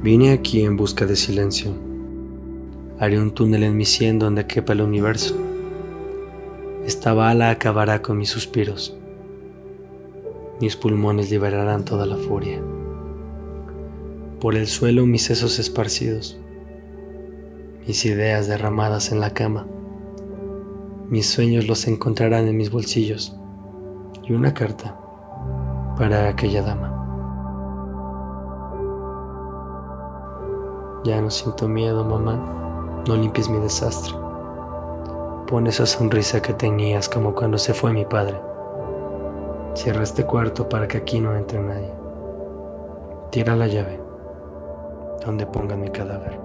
Vine aquí en busca de silencio. Haré un túnel en mi sien donde quepa el universo. Esta bala acabará con mis suspiros. Mis pulmones liberarán toda la furia. Por el suelo mis sesos esparcidos. Mis ideas derramadas en la cama. Mis sueños los encontrarán en mis bolsillos. Y una carta para aquella dama. Ya no siento miedo, mamá. No limpies mi desastre. Pon esa sonrisa que tenías como cuando se fue mi padre. Cierra este cuarto para que aquí no entre nadie. Tira la llave donde pongan mi cadáver.